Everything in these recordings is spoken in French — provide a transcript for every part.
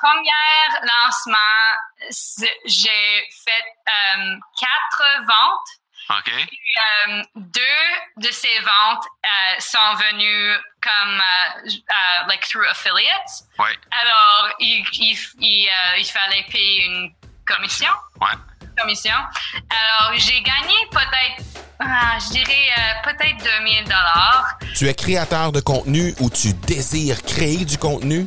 premier lancement, j'ai fait euh, quatre ventes. OK. Euh, deux de ces ventes euh, sont venues comme like through affiliates. Ouais. Alors, il, il, il, il fallait payer une commission. Ouais. Commission. Alors, j'ai gagné peut-être ah, je dirais peut-être 2000 dollars. Tu es créateur de contenu ou tu désires créer du contenu?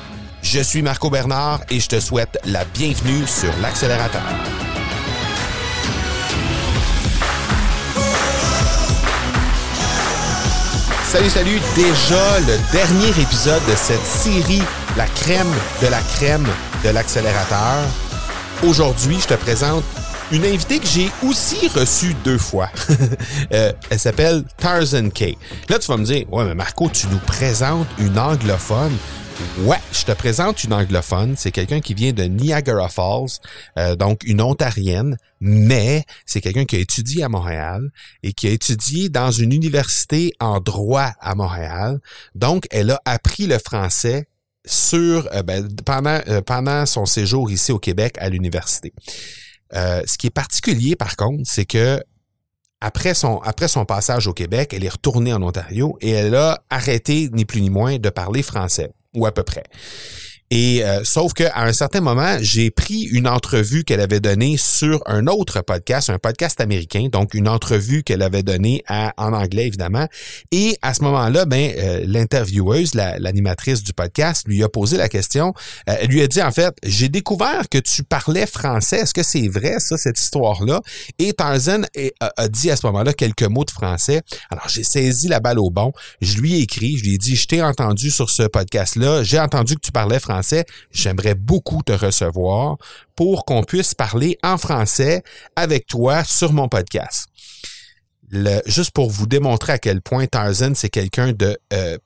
Je suis Marco Bernard et je te souhaite la bienvenue sur l'accélérateur. Salut, salut! Déjà le dernier épisode de cette série, la crème de la crème de l'accélérateur. Aujourd'hui, je te présente une invitée que j'ai aussi reçue deux fois. Euh, elle s'appelle Tarzan Kay. Là, tu vas me dire, ouais, mais Marco, tu nous présentes une anglophone. Ouais, je te présente une anglophone. C'est quelqu'un qui vient de Niagara Falls, euh, donc une ontarienne, mais c'est quelqu'un qui a étudié à Montréal et qui a étudié dans une université en droit à Montréal. Donc, elle a appris le français sur euh, ben, pendant pendant son séjour ici au Québec à l'université. Euh, ce qui est particulier, par contre, c'est que après son, après son passage au Québec, elle est retournée en Ontario et elle a arrêté, ni plus ni moins, de parler français, ou à peu près. Et euh, sauf qu'à un certain moment, j'ai pris une entrevue qu'elle avait donnée sur un autre podcast, un podcast américain, donc une entrevue qu'elle avait donnée à, en anglais évidemment. Et à ce moment-là, ben euh, l'intervieweuse, l'animatrice du podcast, lui a posé la question. Euh, elle lui a dit en fait, j'ai découvert que tu parlais français. Est-ce que c'est vrai ça cette histoire-là Et Tarzan a, a dit à ce moment-là quelques mots de français. Alors j'ai saisi la balle au bon. Je lui ai écrit, je lui ai dit, je t'ai entendu sur ce podcast-là. J'ai entendu que tu parlais français j'aimerais beaucoup te recevoir pour qu'on puisse parler en français avec toi sur mon podcast. juste pour vous démontrer à quel point Tarzan, c'est quelqu'un de... Euh,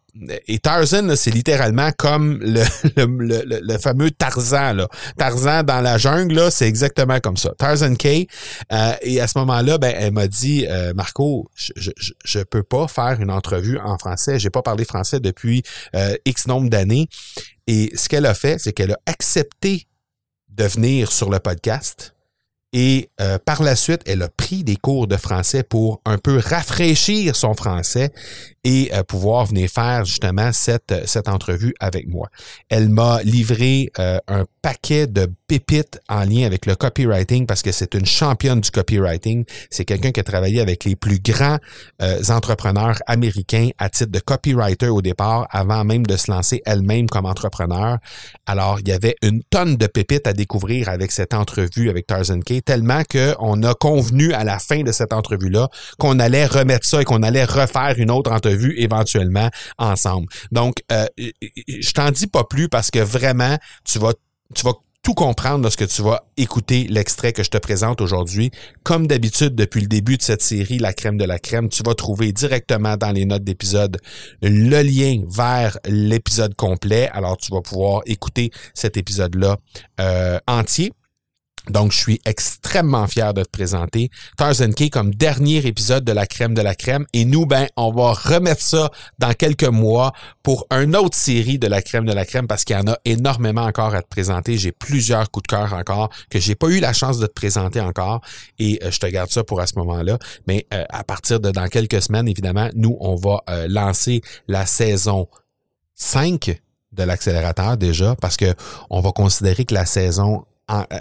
et Tarzan, c'est littéralement comme le, le, fameux Tarzan. Là. Tarzan dans la jungle, c'est exactement comme ça. Tarzan K. Euh, et à ce moment-là, ben, elle m'a dit, euh, Marco, je, je, je, peux pas faire une entrevue en français. J'ai pas parlé français depuis X nombre d'années. Et ce qu'elle a fait, c'est qu'elle a accepté de venir sur le podcast et euh, par la suite, elle a pris des cours de français pour un peu rafraîchir son français et euh, pouvoir venir faire justement cette, entrevue avec moi. Elle m'a livré euh, un paquet de pépites en lien avec le copywriting parce que c'est une championne du copywriting. C'est quelqu'un qui a travaillé avec les plus grands entrepreneurs américains à titre de copywriter au départ, avant même de se lancer elle-même comme entrepreneur. Alors, il y avait une tonne de pépites à découvrir avec cette entrevue avec Tarzan Kate tellement qu'on a convenu à la fin de cette entrevue-là qu'on allait remettre ça et qu'on allait refaire une autre entrevue éventuellement ensemble. Donc, euh, je t'en dis pas plus parce que vraiment, tu vas, tu vas tout comprendre lorsque tu vas écouter l'extrait que je te présente aujourd'hui. Comme d'habitude, depuis le début de cette série, La crème de la crème, tu vas trouver directement dans les notes d'épisode le lien vers l'épisode complet. Alors, tu vas pouvoir écouter cet épisode-là euh, entier. Donc, je suis extrêmement fier de te présenter Tarzan Key comme dernier épisode de la crème de la crème. Et nous, ben, on va remettre ça dans quelques mois pour une autre série de la crème de la crème parce qu'il y en a énormément encore à te présenter. J'ai plusieurs coups de cœur encore que j'ai pas eu la chance de te présenter encore et euh, je te garde ça pour à ce moment-là. Mais euh, à partir de dans quelques semaines, évidemment, nous, on va euh, lancer la saison 5 de l'accélérateur déjà parce que on va considérer que la saison en, euh,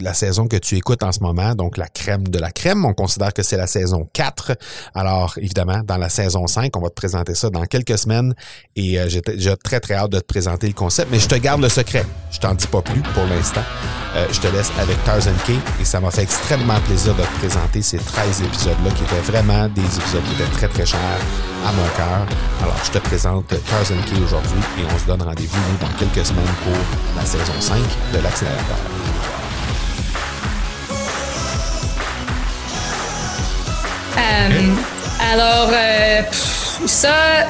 la saison que tu écoutes en ce moment, donc la crème de la crème. On considère que c'est la saison 4. Alors, évidemment, dans la saison 5, on va te présenter ça dans quelques semaines et euh, j'ai très, très hâte de te présenter le concept, mais je te garde le secret. Je t'en dis pas plus pour l'instant. Euh, je te laisse avec Tarzan K et ça m'a fait extrêmement plaisir de te présenter ces 13 épisodes-là qui étaient vraiment des épisodes qui étaient très, très chers à mon cœur. Alors, je te présente Tarzan K aujourd'hui et on se donne rendez-vous dans quelques semaines pour la saison 5 de l'accélérateur. Alors, euh, ça,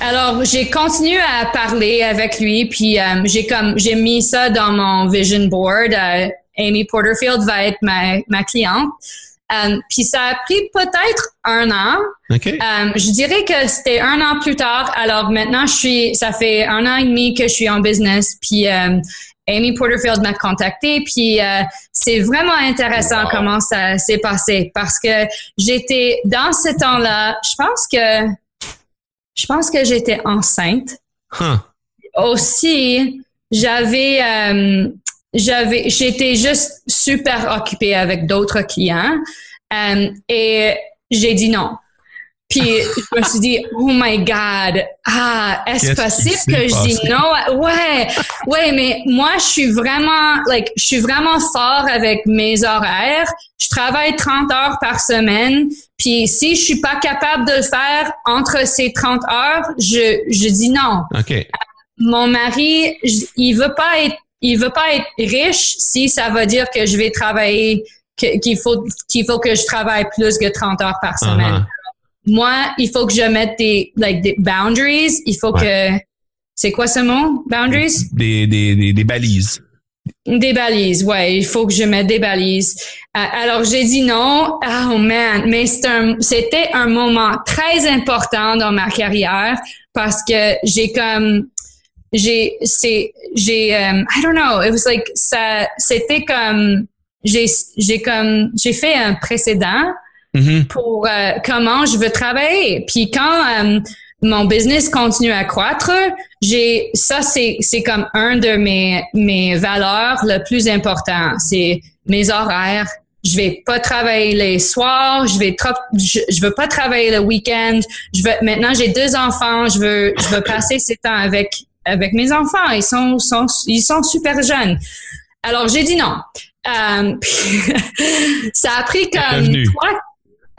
alors j'ai continué à parler avec lui, puis euh, j'ai comme j'ai mis ça dans mon vision board. Amy Porterfield va être ma, ma cliente. puis ça a pris peut-être un an. je dirais que c'était un an plus tard. Alors maintenant, je suis, ça fait un an et demi que je suis en business. Puis Amy Porterfield m'a contacté, puis euh, c'est vraiment intéressant comment ça s'est passé parce que j'étais dans ce temps-là, je pense que je pense que j'étais enceinte. Aussi, j'avais euh, j'avais j'étais juste super occupée avec d'autres clients euh, et j'ai dit non. Puis je me suis dit, oh my God, ah, est-ce possible que je dis non? Ouais, ouais, mais moi, je suis vraiment, like, je suis vraiment fort avec mes horaires. Je travaille 30 heures par semaine. Puis si je suis pas capable de le faire entre ces 30 heures, je, je dis non. OK. Mon mari, il veut pas être, il veut pas être riche si ça veut dire que je vais travailler, qu'il faut, qu'il faut que je travaille plus que 30 heures par semaine. Uh-huh moi, il faut que je mette des, like, des boundaries. Il faut que, c'est quoi ce mot? Boundaries? Des, des, des, balises. Des balises, ouais. Il faut que je mette des balises. Euh, alors, j'ai dit non. Oh man, mais c'était un, moment très important dans ma carrière parce que j'ai comme, j'ai, c'est, j'ai, um, I don't know, it was like, ça, c'était comme, j'ai, j'ai comme, j'ai fait un précédent Mm-hmm. pour euh, comment je veux travailler. Puis quand euh, mon business continue à croître, j'ai ça c'est c'est comme un de mes mes valeurs le plus important, c'est mes horaires. Je vais pas travailler les soirs, je vais trop, je, veux pas travailler le week-end. Je veux maintenant j'ai deux enfants, je veux je veux passer ce temps avec avec mes enfants. Ils sont, sont ils sont super jeunes. Alors j'ai dit non. Euh, ça a pris comme trois,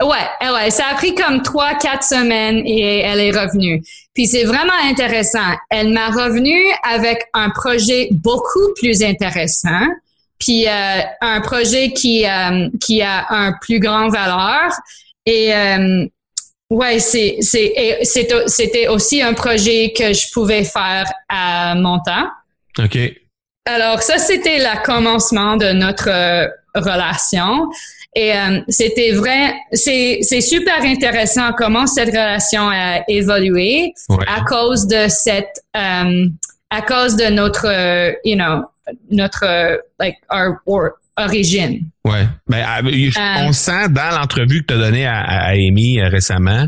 Ouais, eh ouais, ça a pris comme trois, quatre semaines et elle est revenue. Puis c'est vraiment intéressant. Elle m'a revenu avec un projet beaucoup plus intéressant, puis euh, un projet qui euh, qui a un plus grand valeur. Et euh, ouais, c'est c'est c'était aussi un projet que je pouvais faire à mon temps. Ok. Alors ça, c'était le commencement de notre relation. Et euh, c'était vrai, c'est, c'est super intéressant comment cette relation a évolué à cause de cette, euh, à cause de notre, euh, you know, notre, like, our, origine. Ouais. Ben, on sent dans l'entrevue que tu as donnée à, à, Amy récemment,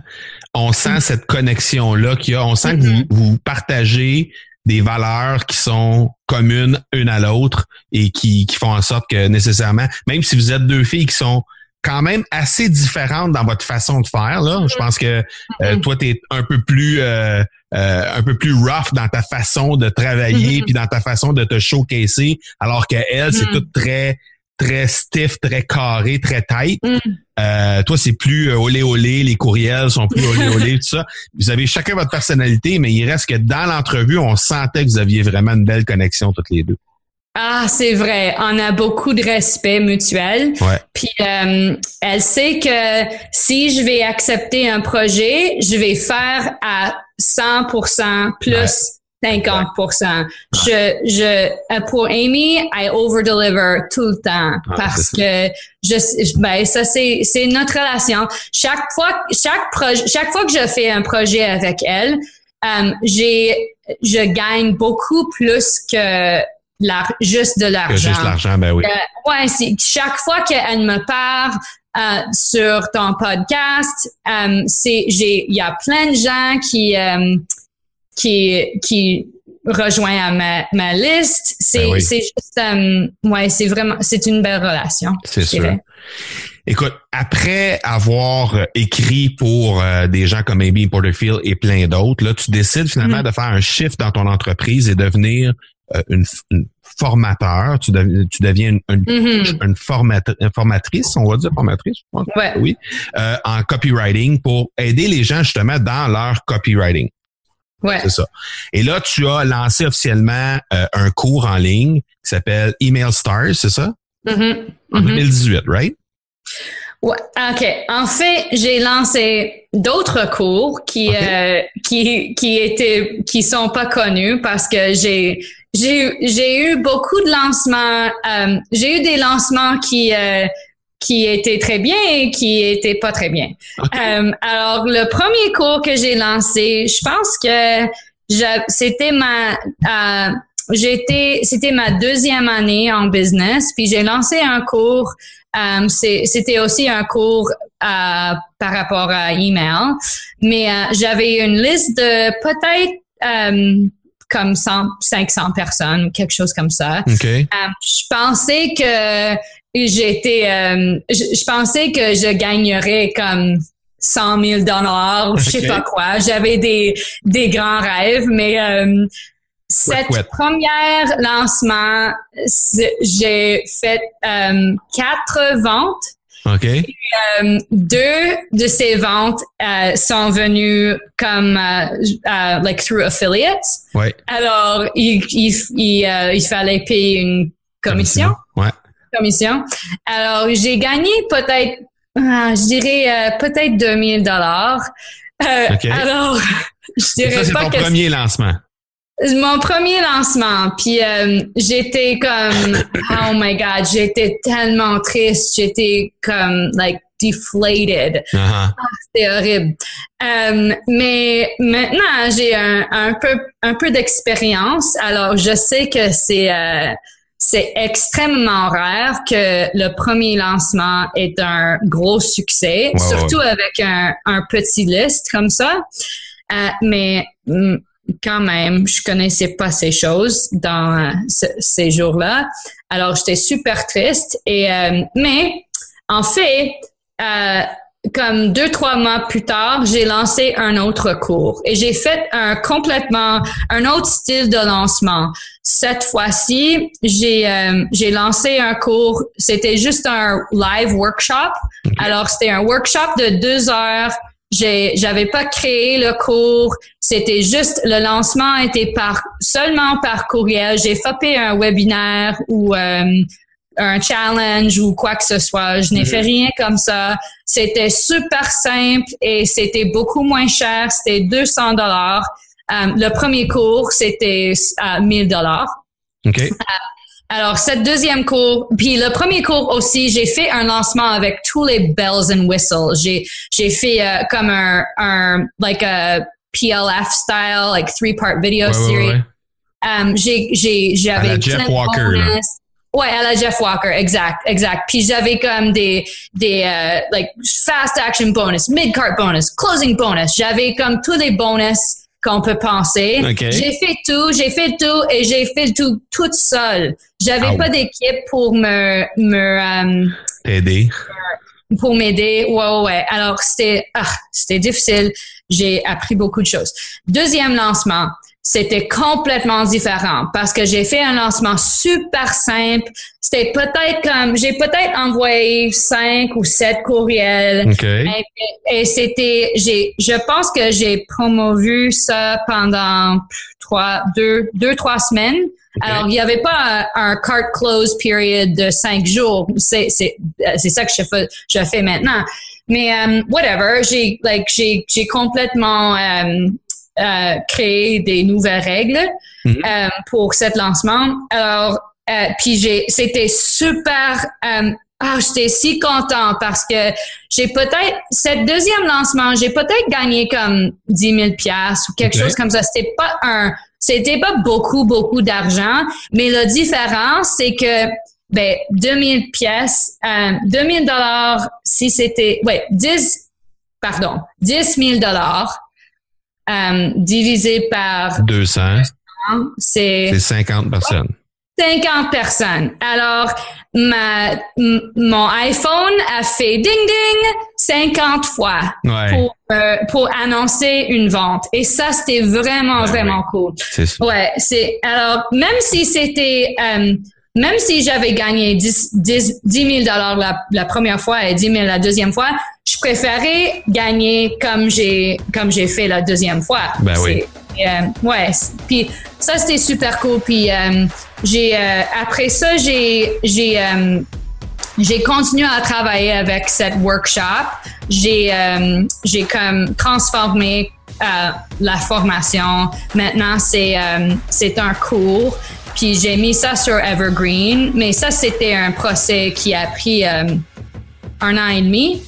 on sent mm. cette connexion-là qu'il y a. On sent que vous, mm-hmm. vous partagez des valeurs qui sont communes une à l'autre et qui, qui font en sorte que nécessairement, même si vous êtes deux filles qui sont quand même assez différentes dans votre façon de faire là. Je pense que euh, mm-hmm. toi tu es un peu plus euh, euh, un peu plus rough dans ta façon de travailler mm-hmm. puis dans ta façon de te showcaser alors que elle c'est mm. tout très très stiff, très carré, très tight. Mm. Euh, toi, c'est plus euh, olé olé, les courriels sont plus olé olé, tout ça. Vous avez chacun votre personnalité, mais il reste que dans l'entrevue, on sentait que vous aviez vraiment une belle connexion toutes les deux. Ah, c'est vrai. On a beaucoup de respect mutuel. Ouais. Puis euh, elle sait que si je vais accepter un projet, je vais faire à 100% plus 50%. Je, je, pour Amy, I over deliver tout le temps parce que je, ben, ça c'est, c'est notre relation. Chaque fois, chaque projet, chaque fois que je fais un projet avec elle, um, j'ai, je gagne beaucoup plus que juste de l'argent. juste l'argent, ben oui. Euh, ouais, c'est chaque fois qu'elle me parle, euh, sur ton podcast, um, c'est j'ai il y a plein de gens qui um, qui, qui rejoint à ma, ma liste. C'est, ben c'est juste, euh, ouais, c'est vraiment, c'est une belle relation. C'est sûr. Écoute, après avoir écrit pour euh, des gens comme Amy Porterfield et plein d'autres, là, tu décides finalement mm. de faire un shift dans ton entreprise et devenir euh, une, formateur. Tu, tu deviens une, mm-hmm. une, formatrice, on va dire formatrice, je pense. Ouais. Oui, en copywriting pour aider les gens justement dans leur copywriting. Ouais. C'est ça. Et là, tu as lancé officiellement euh, un cours en ligne qui s'appelle Email Stars, c'est ça? Mm-hmm. En 2018, mm-hmm. right? Ouais, ok. En fait, j'ai lancé d'autres cours qui euh, qui qui étaient qui sont pas connus parce que j'ai j'ai j'ai eu beaucoup de lancements. Euh, j'ai eu des lancements qui euh, qui étaient très bien et qui étaient pas très bien. Euh, alors le premier cours que j'ai lancé, je pense que c'était ma euh, j'étais c'était ma deuxième année en business puis j'ai lancé un cours euh, c'était aussi un cours euh, par rapport à email, mais euh, j'avais une liste de peut-être comme 100, 500 personnes, quelque chose comme ça. je pensais que j'étais, je, pensais que je gagnerais comme 100 000 dollars, je sais pas quoi. J'avais des des grands rêves, mais cette première lancement, j'ai fait euh, quatre ventes. OK. euh, deux de ces ventes euh, sont venues comme uh, like through affiliates. Ouais. Alors il il, il, il fallait payer une commission. Ouais. Commission. Alors j'ai gagné peut-être, je dirais peut-être 2000 dollars. Okay. Alors je dirais ça, c'est pas ton que premier lancement. Mon premier lancement, puis euh, j'étais comme oh my god, j'étais tellement triste, j'étais comme like deflated. Ah, C'était horrible. Euh, mais maintenant, j'ai un, un peu un peu d'expérience, alors je sais que c'est euh, c'est extrêmement rare que le premier lancement est un gros succès, surtout avec un, un petit liste comme ça. Euh, mais mm, quand même, je connaissais pas ces choses dans euh, ce- ces jours-là. Alors, j'étais super triste. Et euh, mais en fait, euh, comme deux trois mois plus tard, j'ai lancé un autre cours et j'ai fait un complètement un autre style de lancement. Cette fois-ci, j'ai euh, j'ai lancé un cours. C'était juste un live workshop. Alors, c'était un workshop de deux heures. J'ai, j'avais pas créé le cours. C'était juste le lancement était par seulement par courriel. J'ai fait un webinaire ou euh, un challenge ou quoi que ce soit. Je n'ai fait rien comme ça. C'était super simple et c'était beaucoup moins cher. C'était 200 dollars. Euh, le premier cours c'était à 1000 dollars. OK. Alors, cette deuxième cours, puis le premier cours aussi, j'ai fait un lancement avec tous les bells and whistles. J'ai, j'ai fait euh, comme un, un, like a PLF style, like three-part video Ouais, ouais, series. ouais. Um, j'ai, j'ai, j'avais Jeff Walker, là. Ouais, à la Jeff Walker, exact, exact. Puis j'avais comme des, des, euh, like, fast action bonus, mid-cart bonus, closing bonus. J'avais comme tous les bonus qu'on peut penser. OK. J'ai fait tout, j'ai fait tout et j'ai fait tout toute seule. J'avais pas d'équipe pour me, me, euh, T'aider. pour m'aider. Ouais, ouais, ouais. Alors, c'était, ah, c'était difficile. J'ai appris beaucoup de choses. Deuxième lancement, c'était complètement différent parce que j'ai fait un lancement super simple. C'était peut-être comme, j'ai peut-être envoyé cinq ou sept courriels. OK. Et, et c'était, j'ai, je pense que j'ai promovu ça pendant trois, deux, deux, trois semaines. Alors, il n'y avait pas un, un cart close period de cinq jours. C'est, c'est, c'est ça que je fais, je fais maintenant. Mais, um, whatever, j'ai, like, j'ai, j'ai complètement, um, euh, créé des nouvelles règles Mhm. euh, pour cet lancement. Alors, euh, puis j'ai, c'était super. euh, ah, j'étais si content parce que j'ai peut-être cette deuxième lancement, j'ai peut-être gagné comme 10 000 pièces ou quelque chose comme ça. C'était pas un, c'était pas beaucoup beaucoup d'argent, mais la différence c'est que ben 2000 pièces, euh, 2000 dollars si c'était, ouais 10, pardon, 10 000 dollars euh, divisé par 200. c'est C'est 50 personnes. 50 personnes. Alors, ma, mon iPhone a fait ding ding 50 fois Ouais. pour, euh, pour annoncer une vente. Et ça, c'était vraiment, Ben vraiment cool. C'est ça. Ouais, c'est, alors, même si c'était, euh, même si j'avais gagné 10, 10, 10 000 dollars la, la première fois et 10 000 la deuxième fois, je préférais gagner comme j'ai, comme j'ai fait la deuxième fois. Ben oui. Euh, ouais, puis ça c'était super cool. Puis euh, j'ai euh, après ça j'ai j'ai euh, j'ai continué à travailler avec cette workshop. J'ai euh, j'ai comme transformé euh, la formation. Maintenant, c'est euh, c'est un cours. Puis j'ai mis ça sur Evergreen, mais ça c'était un procès qui a pris un an et demi.